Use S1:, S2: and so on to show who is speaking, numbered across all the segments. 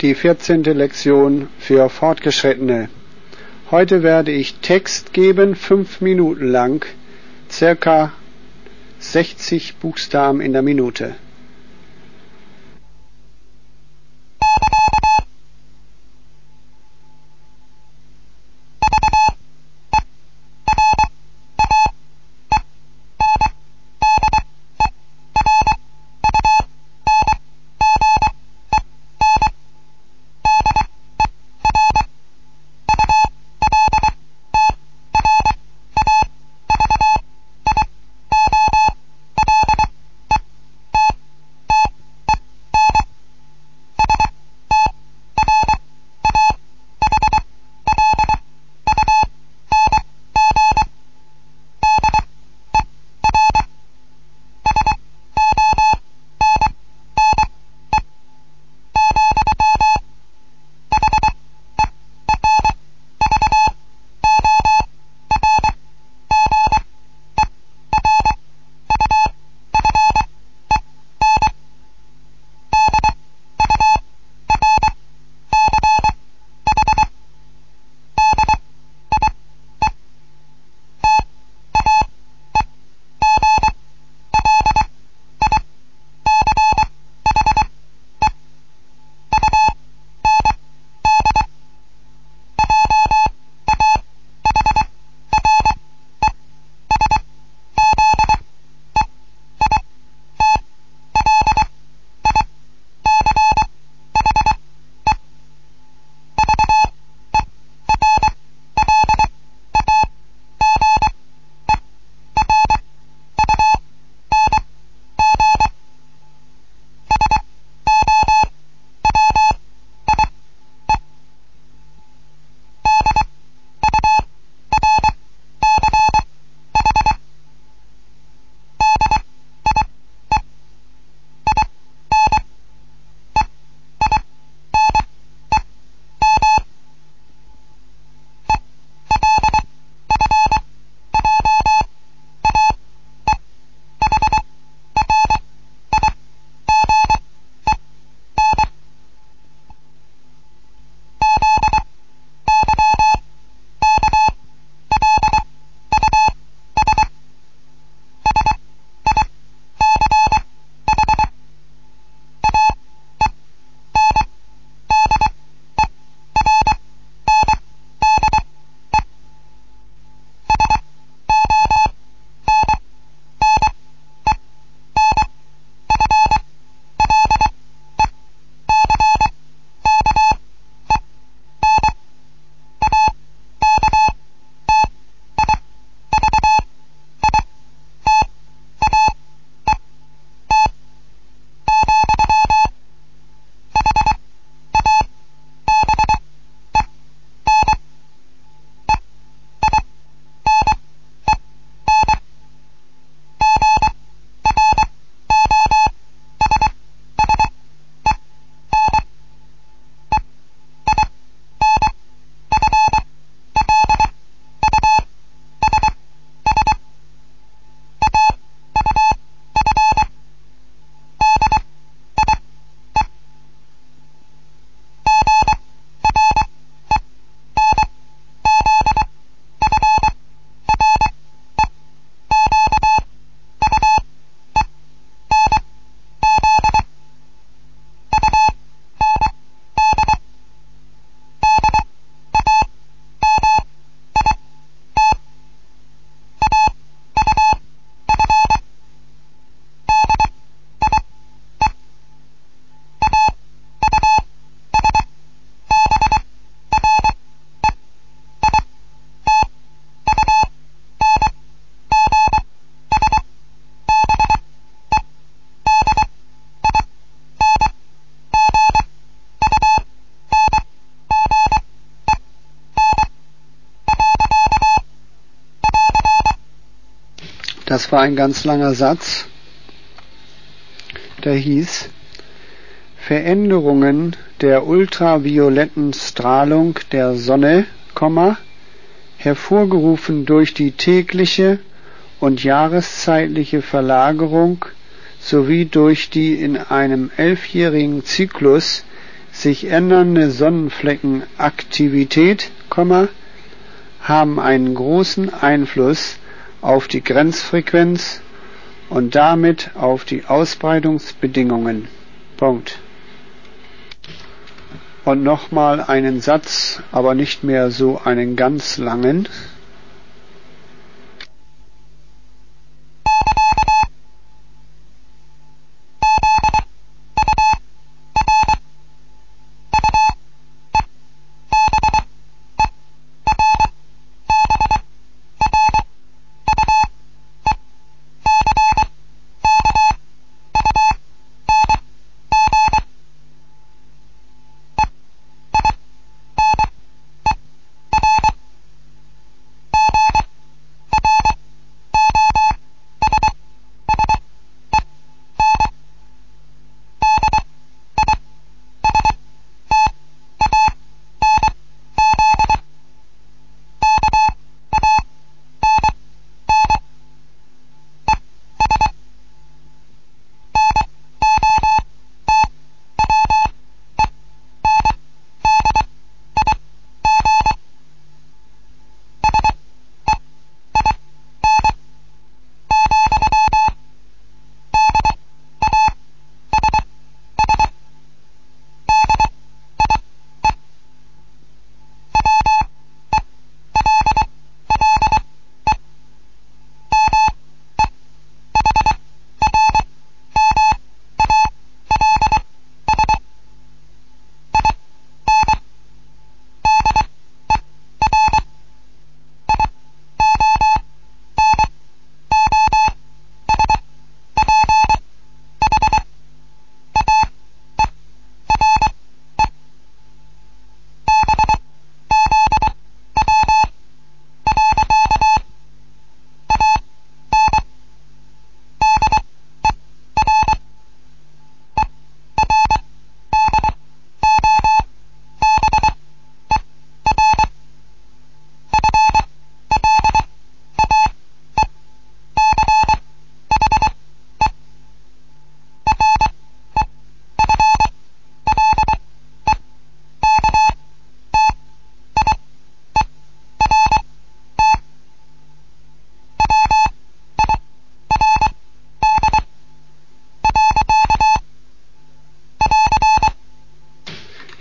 S1: die 14. Lektion für Fortgeschrittene. Heute werde ich Text geben, fünf Minuten lang, circa 60 Buchstaben in der Minute. Das war ein ganz langer Satz, der hieß Veränderungen der ultravioletten Strahlung der Sonne, hervorgerufen durch die tägliche und jahreszeitliche Verlagerung sowie durch die in einem elfjährigen Zyklus sich ändernde Sonnenfleckenaktivität, haben einen großen Einfluss auf die Grenzfrequenz und damit auf die Ausbreitungsbedingungen. Punkt. Und nochmal einen Satz, aber nicht mehr so einen ganz langen.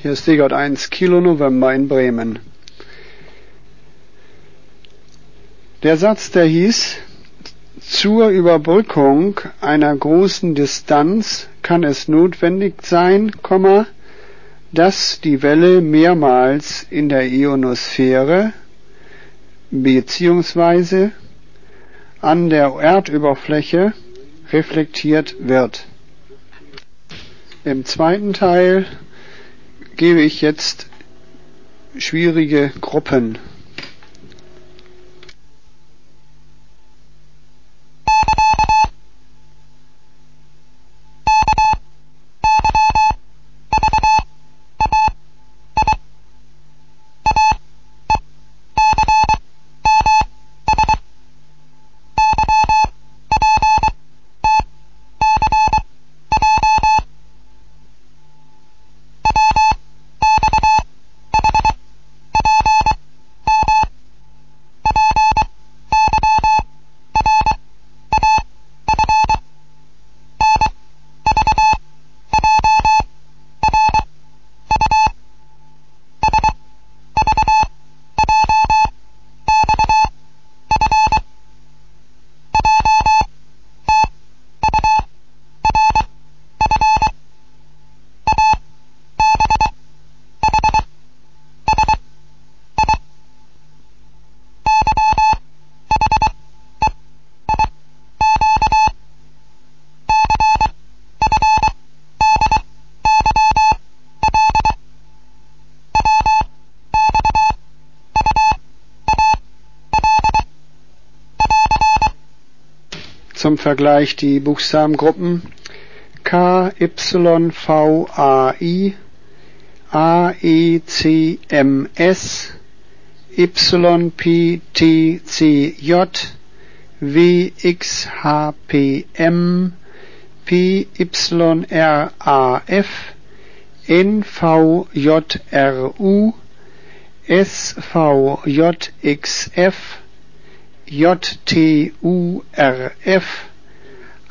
S1: Hier ist Sigurd 1 Kilo November in Bremen. Der Satz, der hieß, zur Überbrückung einer großen Distanz kann es notwendig sein, dass die Welle mehrmals in der Ionosphäre bzw. an der Erdoberfläche reflektiert wird. Im zweiten Teil gebe ich jetzt schwierige Gruppen. Zum Vergleich die Buchstabengruppen. K, Y, V, A, I, A, E, C, M, S, Y, P, T, C, J, W, X, H, P, M, P, Y, R, A, F, NVJRU, SVJXF, JTURF,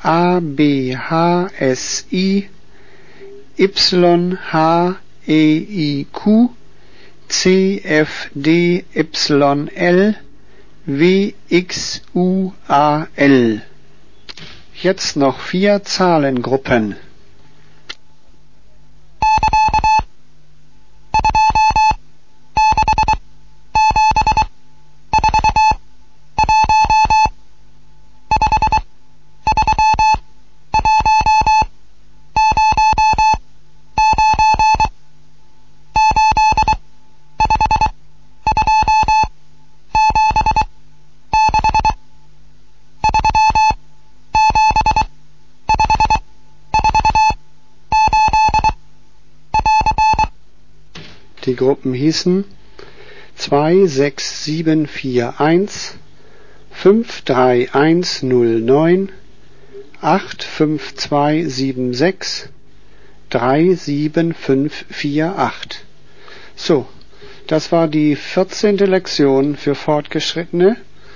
S1: ABHSI, YHEIQ, CFDYL, WXUAL. Jetzt noch vier Zahlengruppen. Die Gruppen hießen 26741, 53109, 85276, 37548. So, das war die 14. Lektion für Fortgeschrittene